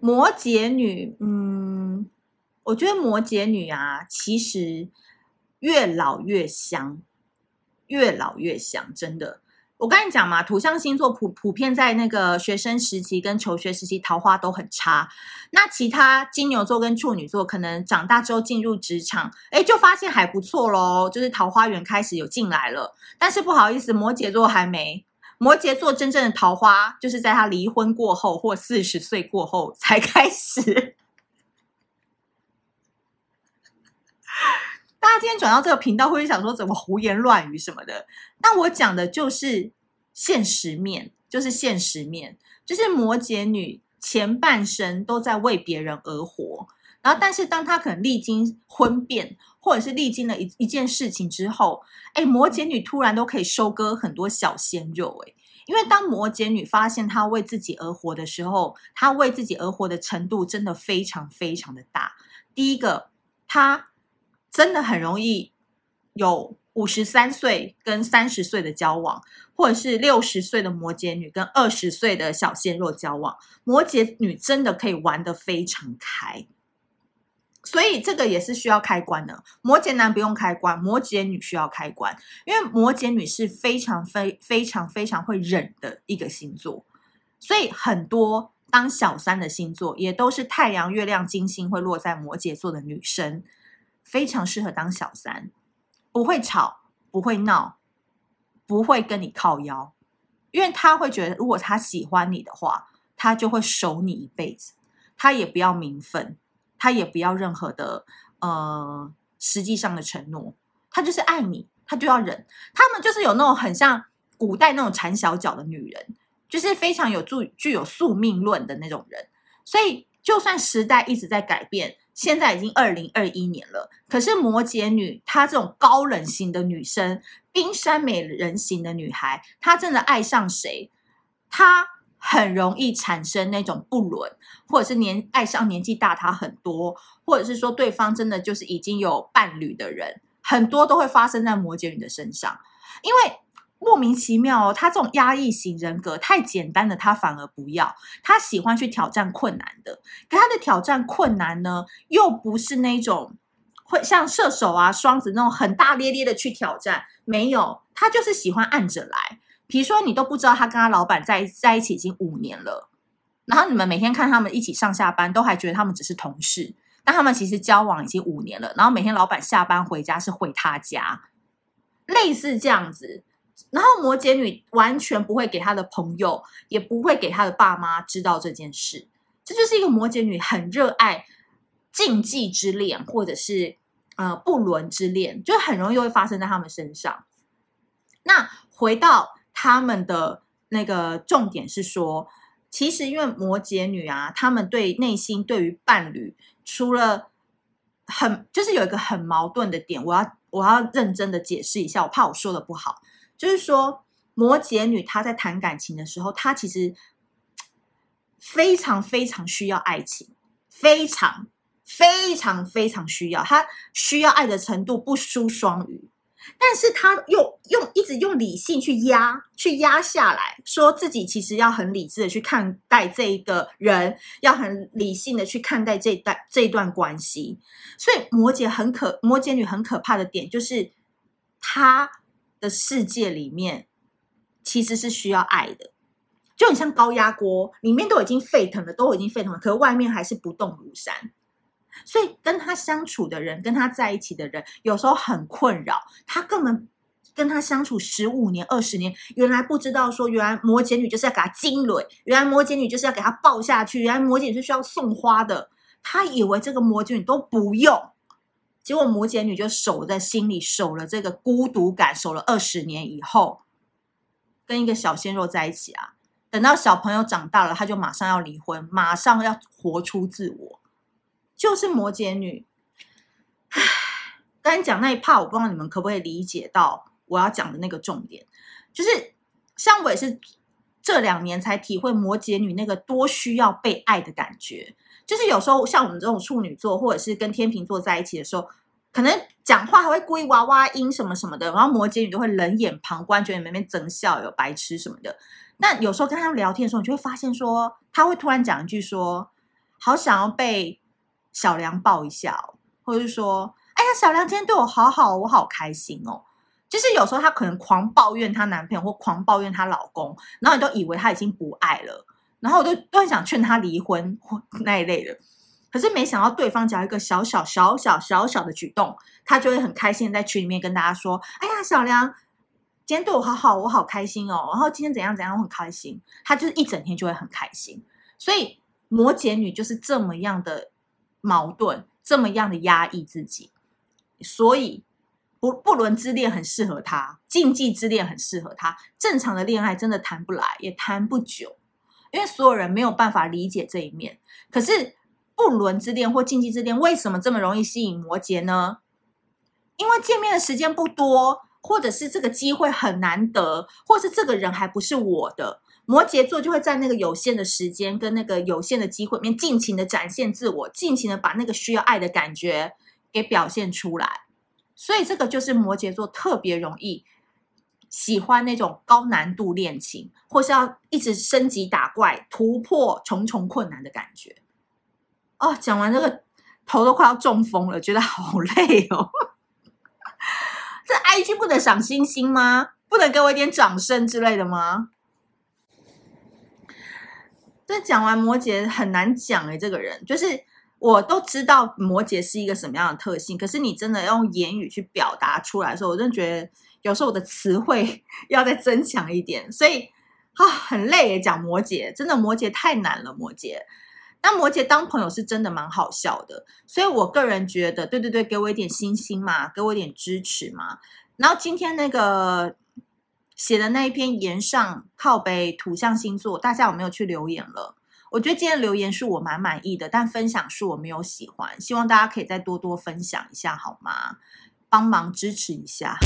摩羯女，嗯，我觉得摩羯女啊，其实越老越香，越老越香，真的。我跟你讲嘛，土象星座普普遍在那个学生时期跟求学时期桃花都很差。那其他金牛座跟处女座可能长大之后进入职场，哎，就发现还不错喽，就是桃花源开始有进来了。但是不好意思，摩羯座还没。摩羯座真正的桃花就是在他离婚过后或四十岁过后才开始。大家今天转到这个频道，会想说怎么胡言乱语什么的？但我讲的就是现实面，就是现实面，就是摩羯女前半生都在为别人而活，然后但是当他可能历经婚变，或者是历经了一一件事情之后，哎，摩羯女突然都可以收割很多小鲜肉，哎，因为当摩羯女发现她为自己而活的时候，她为自己而活的程度真的非常非常的大。第一个，她。真的很容易有五十三岁跟三十岁的交往，或者是六十岁的摩羯女跟二十岁的小鲜肉交往。摩羯女真的可以玩得非常开，所以这个也是需要开关的。摩羯男不用开关，摩羯女需要开关，因为摩羯女是非常非非常非常会忍的一个星座，所以很多当小三的星座也都是太阳、月亮、金星会落在摩羯座的女生。非常适合当小三，不会吵，不会闹，不会跟你靠腰，因为他会觉得，如果他喜欢你的话，他就会守你一辈子，他也不要名分，他也不要任何的呃实际上的承诺，他就是爱你，他就要忍。他们就是有那种很像古代那种缠小脚的女人，就是非常有具具有宿命论的那种人，所以就算时代一直在改变。现在已经二零二一年了，可是摩羯女她这种高冷型的女生，冰山美人型的女孩，她真的爱上谁，她很容易产生那种不伦，或者是年爱上年纪大他很多，或者是说对方真的就是已经有伴侣的人，很多都会发生在摩羯女的身上，因为。莫名其妙哦，他这种压抑型人格太简单的，他反而不要。他喜欢去挑战困难的，可他的挑战困难呢，又不是那种会像射手啊、双子那种很大咧咧的去挑战。没有，他就是喜欢按着来。比如说，你都不知道他跟他老板在在一起已经五年了，然后你们每天看他们一起上下班，都还觉得他们只是同事，但他们其实交往已经五年了。然后每天老板下班回家是回他家，类似这样子。然后摩羯女完全不会给她的朋友，也不会给她的爸妈知道这件事。这就是一个摩羯女很热爱禁忌之恋，或者是呃不伦之恋，就很容易会发生在他们身上。那回到他们的那个重点是说，其实因为摩羯女啊，他们对内心对于伴侣，除了很就是有一个很矛盾的点，我要我要认真的解释一下，我怕我说的不好。就是说，摩羯女她在谈感情的时候，她其实非常非常需要爱情，非常非常非常需要，她需要爱的程度不输双鱼，但是他又用一直用理性去压，去压下来，说自己其实要很理智的去看待这一个人，要很理性的去看待这段这一段关系。所以摩羯很可，摩羯女很可怕的点就是她。的世界里面，其实是需要爱的，就很像高压锅，里面都已经沸腾了，都已经沸腾了，可外面还是不动如山。所以跟他相处的人，跟他在一起的人，有时候很困扰。他根本跟他相处十五年、二十年，原来不知道说，原来摩羯女就是要给他惊雷，原来摩羯女就是要给他抱下去，原来摩羯女是需要送花的。他以为这个摩羯女都不用。结果摩羯女就守在心里，守了这个孤独感，守了二十年以后，跟一个小鲜肉在一起啊。等到小朋友长大了，他就马上要离婚，马上要活出自我，就是摩羯女。唉，刚才讲那一 part，我不知道你们可不可以理解到我要讲的那个重点，就是像我也是这两年才体会摩羯女那个多需要被爱的感觉。就是有时候像我们这种处女座，或者是跟天秤座在一起的时候，可能讲话还会故意娃娃音什么什么的，然后摩羯女就会冷眼旁观，觉得你们那边争笑有白痴什么的。那有时候跟他们聊天的时候，你就会发现说，他会突然讲一句说：“好想要被小梁抱一下，或者是说，哎呀，小梁今天对我好好，我好开心哦。就是有时候她可能狂抱怨她男朋友或狂抱怨她老公，然后你都以为她已经不爱了，然后我就都很想劝她离婚或 那一类的。可是没想到对方只要一个小小小小小小的举动，她就会很开心在群里面跟大家说：“哎呀，小梁今天对我好好，我好开心哦。”然后今天怎样怎样，我很开心。她就是一整天就会很开心。所以摩羯女就是这么样的矛盾，这么样的压抑自己，所以。不不伦之恋很适合他，禁忌之恋很适合他。正常的恋爱真的谈不来，也谈不久，因为所有人没有办法理解这一面。可是不伦之恋或禁忌之恋为什么这么容易吸引摩羯呢？因为见面的时间不多，或者是这个机会很难得，或是这个人还不是我的，摩羯座就会在那个有限的时间跟那个有限的机会里面尽情的展现自我，尽情的把那个需要爱的感觉给表现出来。所以这个就是摩羯座特别容易喜欢那种高难度恋情，或是要一直升级打怪、突破重重困难的感觉。哦，讲完这个头都快要中风了，觉得好累哦。这 IG 不能赏星星吗？不能给我一点掌声之类的吗？这讲完摩羯很难讲诶，这个人就是。我都知道摩羯是一个什么样的特性，可是你真的用言语去表达出来的时候，我真的觉得有时候我的词汇 要再增强一点，所以啊很累耶，讲摩羯，真的摩羯太难了，摩羯。那摩羯当朋友是真的蛮好笑的，所以我个人觉得，对对对，给我一点星星嘛，给我一点支持嘛。然后今天那个写的那一篇岩上靠北土象星座，大家有没有去留言了？我觉得今天留言是我蛮满意的，但分享是我没有喜欢，希望大家可以再多多分享一下好吗？帮忙支持一下。